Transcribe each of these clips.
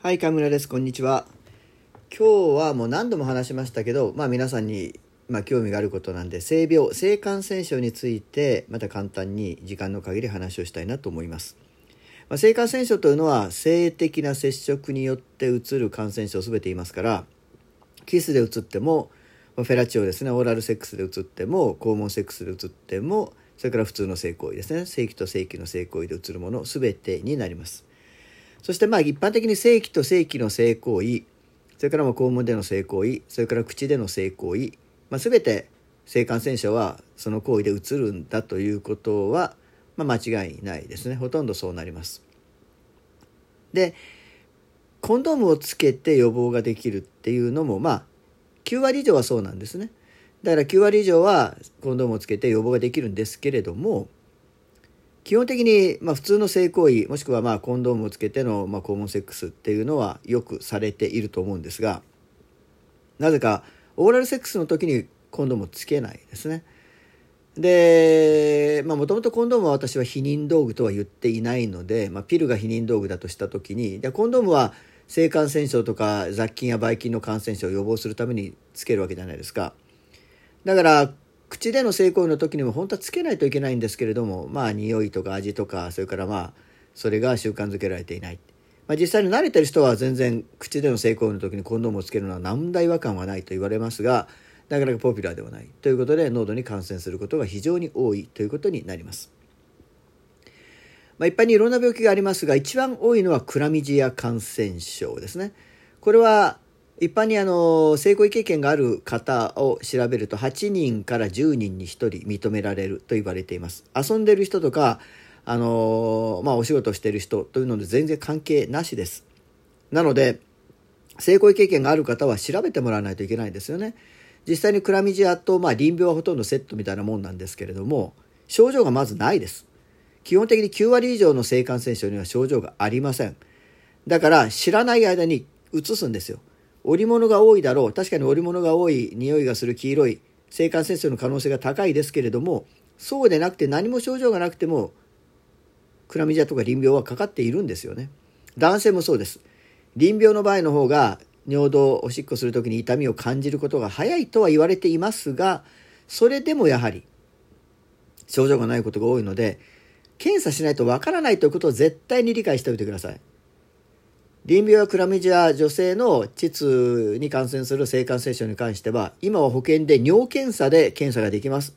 はい、河村です。こんにちは。今日はもう何度も話しましたけど、まあ皆さんに、まあ、興味があることなんで、性病、性感染症について、また簡単に時間の限り話をしたいなと思います。まあ、性感染症というのは、性的な接触によってうつる感染症を全て言いますから、キスでうつっても、フェラチオですね、オーラルセックスでうつっても、肛門セックスでうつっても、それから普通の性行為ですね、正規と正規の性行為でうつるもの、全てになります。そしてまあ一般的に正規と正規の性行為それからも肛門での性行為それから口での性行為、まあ、全て性感染症はその行為でうつるんだということは、まあ、間違いないですねほとんどそうなります。でコンドームをつけて予防ができるっていうのもまあ9割以上はそうなんですね。だから9割以上はコンドームをつけて予防ができるんですけれども基本的に、まあ、普通の性行為もしくはまあコンドームをつけての、まあ、肛門セックスっていうのはよくされていると思うんですがなぜかオーラルセックスの時にコンドームをつけないですね。でもともとコンドームは私は避妊道具とは言っていないので、まあ、ピルが避妊道具だとした時にでコンドームは性感染症とか雑菌やばい菌の感染症を予防するためにつけるわけじゃないですか。だから口での性行為の時にも本当はつけないといけないんですけれどもまあ匂いとか味とかそれからまあそれが習慣づけられていない、まあ、実際に慣れてる人は全然口での性行為の時にコンドームをつけるのは何ら違和感はないと言われますがなかなかポピュラーではないということで喉に感染することが非常に多いということになります。まあ、一般にいろんな病気がありますが一番多いのはクラミジア感染症ですね。これは一般にあの性行為経験がある方を調べると8人から10人に1人認められると言われています。遊んでる人とかあのまあお仕事してる人というので全然関係なしです。なので性行為経験がある方は調べてもらわないといけないんですよね。実際にクラミジアと、まあ、淋病はほとんどセットみたいなもんなんですけれども症状がまずないです。基本的に9割以上の性感染症には症状がありません。だから知らない間にうつすんですよ。織物が多いだろう。確かに織物が多い匂いがする黄色い性感染症の可能性が高いですけれどもそうでなくて何も症状がなくてもクラミジアとか淋病はかかっているんですよね。男性もそうです。淋病の場合の方が尿道おしっこする時に痛みを感じることが早いとは言われていますがそれでもやはり症状がないことが多いので検査しないとわからないということを絶対に理解しておいてください。淋病やクラミジア女性の膣に感染する性感染症に関しては今は保険で尿検査で検査ができます。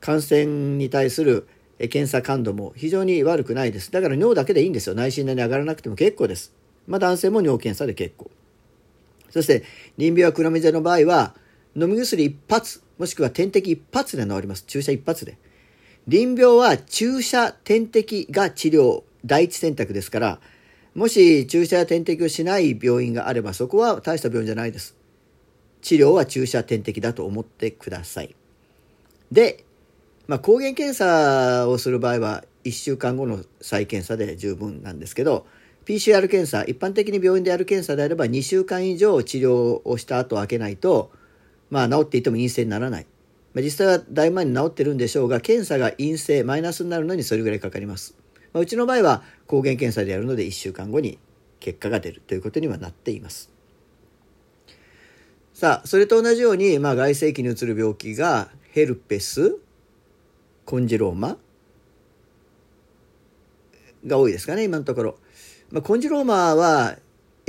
感染に対する検査感度も非常に悪くないです。だから尿だけでいいんですよ。内心に上がらなくても結構です。まあ男性も尿検査で結構。そして淋病やクラミジアの場合は飲み薬一発もしくは点滴一発で治ります。注射一発で。淋病は注射点滴が治療第一選択ですからもし注射や点滴をしない病院があればそこは大した病院じゃないです。治療は注射点滴だと思ってください。で、まあ、抗原検査をする場合は1週間後の再検査で十分なんですけど PCR 検査一般的に病院でやる検査であれば2週間以上治療をした後開けないと、まあ、治っていても陰性にならない。まあ、実際はだいぶ前に治ってるんでしょうが検査が陰性マイナスになるのにそれぐらいかかります。まあ、うちの場合は抗原検査でやるので1週間後に結果が出るということにはなっています。さあ、それと同じように、まあ、外性器にうつる病気がヘルペス、コンジローマが多いですかね、今のところ。まあ、コンジローマは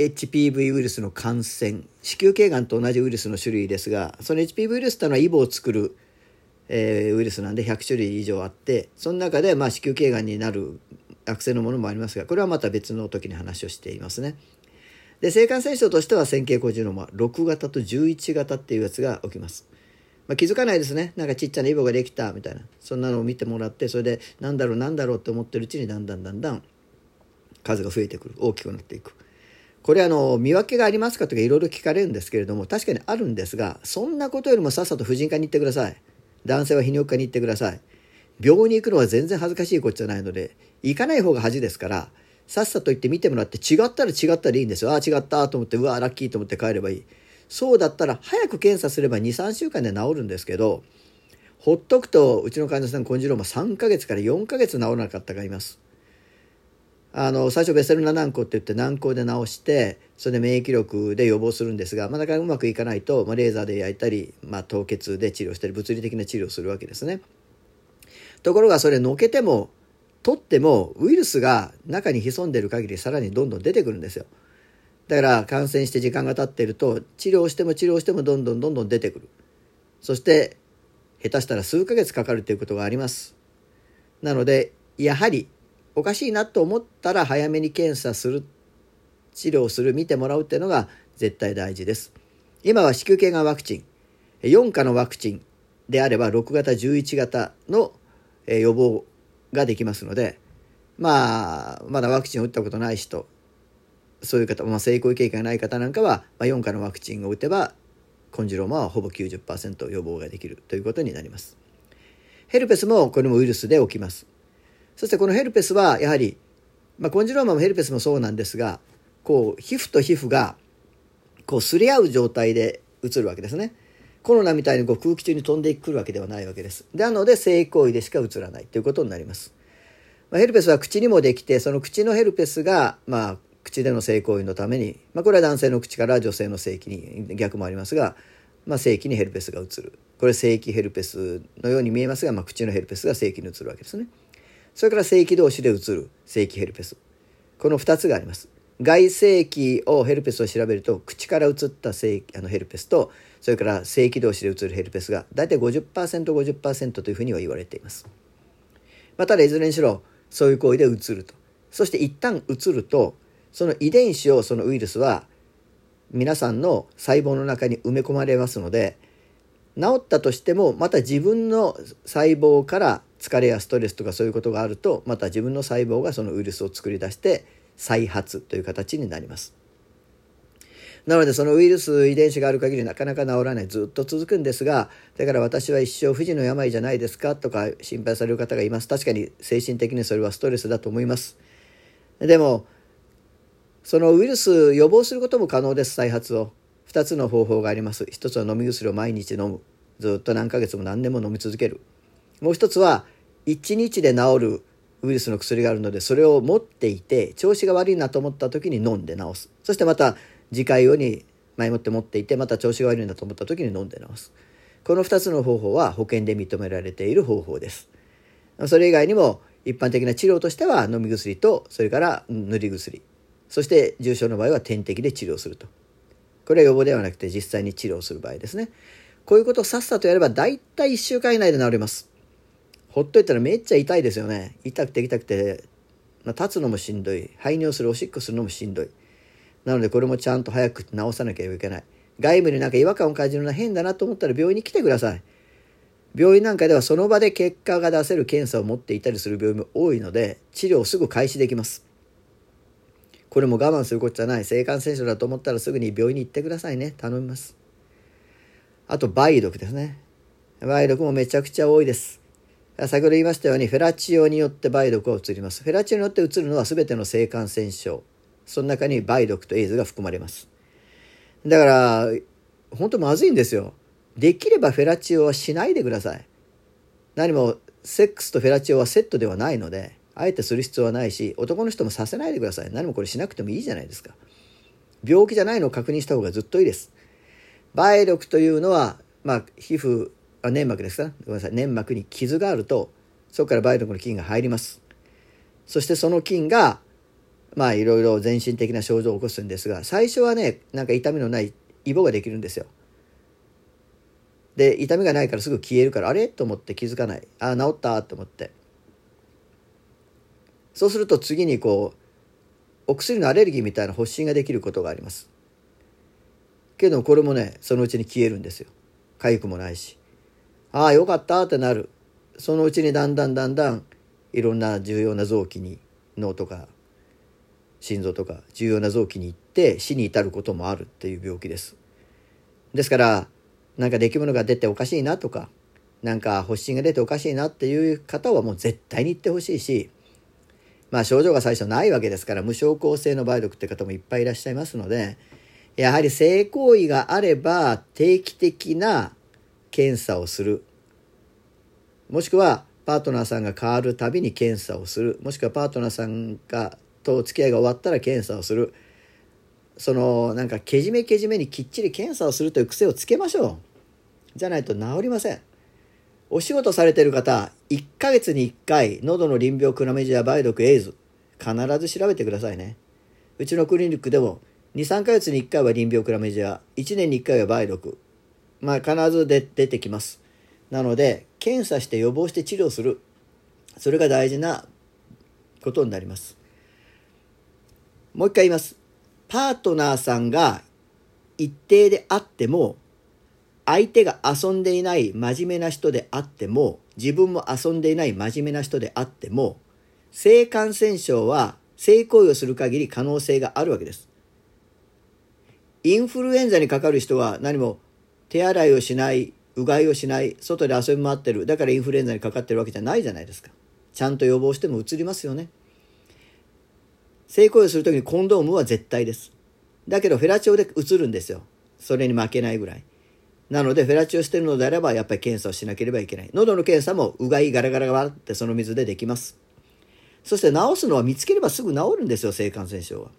HPV ウイルスの感染、子宮頸がんと同じウイルスの種類ですが、その HPV ウイルスというのはイボを作るえー、ウイルスなんで100種類以上あってその中で、まあ、子宮頸がんになる悪性のものもありますがこれはまた別の時に話をしていますね。で性感染症としては線形コジノマ6型と11型っていうやつが起きます。まあ、気づかないですねなんかちっちゃなイボができたみたいなそんなのを見てもらってそれでなんだろうなんだろうって思ってるうちにだんだんだんだん数が増えてくる大きくなっていく。これあの見分けがありますかとかいろいろ聞かれるんですけれども確かにあるんですがそんなことよりもさっさと婦人科に行ってください。男性は泌尿器科に行ってください。病院に行くのは全然恥ずかしいことじゃないので、行かない方が恥ですから、さっさと行って見てもらって違ったら違ったらいいんですよ。ああ、違ったと思って、うわ、ラッキーと思って帰ればいい。そうだったら早く検査すれば2、3週間で治るんですけど、ほっとくとうちの患者さんコンジローマ3ヶ月から4ヶ月治らなかったがいますあの最初ベセルナ軟膏って言って軟膏で治してそれで免疫力で予防するんですが、まあ、なかなかうまくいかないと、まあ、レーザーで焼いたり、まあ、凍結で治療したり物理的な治療をするわけですね。ところがそれのけても取ってもウイルスが中に潜んでる限りさらにどんどん出てくるんですよ。だから感染して時間が経ってると治療しても治療してもどんどんどんどん出てくる。そして下手したら数ヶ月かかるということがあります。なのでやはりおかしいなと思ったら早めに検査する治療する見てもらうっていうのが絶対大事です。今は子宮頸がんワクチン。4価のワクチンであれば6型11型の予防ができますのでまあまだワクチンを打ったことない人そういう方、まあ、成功経験がない方なんかは、まあ、4価のワクチンを打てばコンジローマはほぼ90%予防ができるということになります。ヘルペスもこれもウイルスで起きます。そしてこのヘルペスはやはり、まあ、コンジローマもヘルペスもそうなんですがこう皮膚と皮膚がこうすり合う状態でうつるわけですね。コロナみたいにこう空気中に飛んでくるわけではないわけです。なので性行為でしかうつらないということになります、まあ、ヘルペスは口にもできてその口のヘルペスがまあ口での性行為のために、まあ、これは男性の口から女性の性器に逆もありますが、まあ、性器にヘルペスがうつる。これ性器ヘルペスのように見えますが、まあ、口のヘルペスが性器にうつるわけですね。それから正規同士でうつる正規ヘルペス。この2つがあります。外性器をヘルペスを調べると口からうつった性あのヘルペスとそれから正規同士でうつるヘルペスが大体 50%50% 50%というふうには言われています。まあ、ただいずれにしろそういう行為でうつると。そして一旦うつるとその遺伝子をそのウイルスは皆さんの細胞の中に埋め込まれますので治ったとしてもまた自分の細胞から疲れやストレスとかそういうことがあるとまた自分の細胞がそのウイルスを作り出して再発という形になります。なのでそのウイルス遺伝子がある限りなかなか治らない。ずっと続くんですがだから私は一生不治の病じゃないですかとか心配される方がいます。確かに精神的にそれはストレスだと思います。でもそのウイルス予防することも可能です。再発を。2つの方法があります。一つは飲み薬を毎日飲む。ずっと何ヶ月も何年も飲み続ける。もう一つは1日で治るウイルスの薬があるのでそれを持っていて調子が悪いなと思った時に飲んで治す。そしてまた次回用に前もって持っていてまた調子が悪いなと思った時に飲んで治す。この2つの方法は保険で認められている方法です。それ以外にも一般的な治療としては飲み薬とそれから塗り薬。そして重症の場合は点滴で治療すると。これは予防ではなくて実際に治療する場合ですね。こういうことをさっさとやれば大体1週間以内で治ります。ほっといたらめっちゃ痛いですよね。痛くて痛くて、まあ、立つのもしんどい。排尿するおしっこするのもしんどい。なのでこれもちゃんと早く治さなきゃいけない。外部になんか違和感を感じるのは変だなと思ったら病院に来てください。病院なんかではその場で結果が出せる検査を持っていたりする病院も多いので治療をすぐ開始できます。これも我慢することじゃない。性感染症だと思ったらすぐに病院に行ってくださいね。頼みます。あと梅毒ですね。梅毒もめちゃくちゃ多いです。先ほど言いましたようにフェラチオによって梅毒は移ります。フェラチオによって移るのは全ての性感染症。その中に梅毒とエイズが含まれます。だから本当まずいんですよ。できればフェラチオはしないでください。何もセックスとフェラチオはセットではないのであえてする必要はないし男の人もさせないでください。何もこれしなくてもいいじゃないですか。病気じゃないのを確認した方がずっといいです。梅毒というのはまあ皮膚あ粘膜ですか？ごめんなさい。粘膜に傷があるとそこから梅毒の菌が入ります。そしてその菌がまあいろいろ全身的な症状を起こすんですが最初はねなんか痛みのないイボができるんですよ。で痛みがないからすぐ消えるからあれ？と思って気づかない。ああ治った？と思って。そうすると次にこうお薬のアレルギーみたいな発疹ができることがあります。けどこれもねそのうちに消えるんですよ。痒くもないし。ああよかったってなる。そのうちにだんだんだんだんいろんな重要な臓器に脳とか心臓とか重要な臓器に行って死に至ることもあるっていう病気です。ですからなんか出来物が出ておかしいなとかなんか発疹が出ておかしいなっていう方はもう絶対に行ってほしいしまあ症状が最初ないわけですから無症候性の梅毒って方もいっぱいいらっしゃいますのでやはり性行為があれば定期的な検査をする。もしくはパートナーさんが変わるたびに検査をする。もしくはパートナーさんがとお付き合いが終わったら検査をする。そのなんかけじめけじめにきっちり検査をするという癖をつけましょう。じゃないと治りません。お仕事されてる方1ヶ月に1回喉の淋病クラメジア梅毒エイズ必ず調べてくださいね。うちのクリニックでも23ヶ月に1回は淋病クラメジア1年に1回は梅毒。まあ必ずで出てきます。なので検査して予防して治療する。それが大事なことになります。もう一回言います。パートナーさんが一定であっても相手が遊んでいない真面目な人であっても自分も遊んでいない真面目な人であっても性感染症は性行為をする限り可能性があるわけです。インフルエンザにかかる人は何も手洗いをしないうがいをしない外で遊び回ってる。だからインフルエンザにかかってるわけじゃないじゃないですか。ちゃんと予防してもうつりますよね。性行為をする時にコンドームは絶対です。だけどフェラチオでうつるんですよ。それに負けないぐらい。なのでフェラチオしてるのであればやっぱり検査をしなければいけない。喉の検査もうがいガラガラガラってその水でできます。そして治すのは見つければすぐ治るんですよ性感染症は。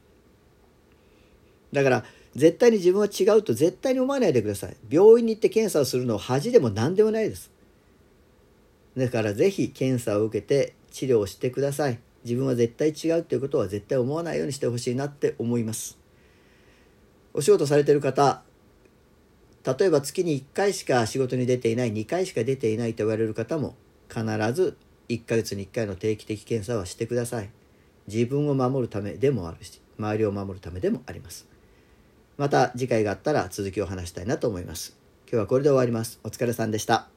だから絶対に自分は違うと絶対に思わないでください。病院に行って検査をするのは恥でも何でもないです。だからぜひ検査を受けて治療をしてください。自分は絶対違うっていうことは絶対思わないようにしてほしいなって思います。お仕事されてる方例えば月に1回しか仕事に出ていない2回しか出ていないと言われる方も必ず1ヶ月に1回の定期的検査はしてください。自分を守るためでもあるし周りを守るためでもあります。また次回があったら続きを話したいなと思います。今日はこれで終わります。お疲れさんでした。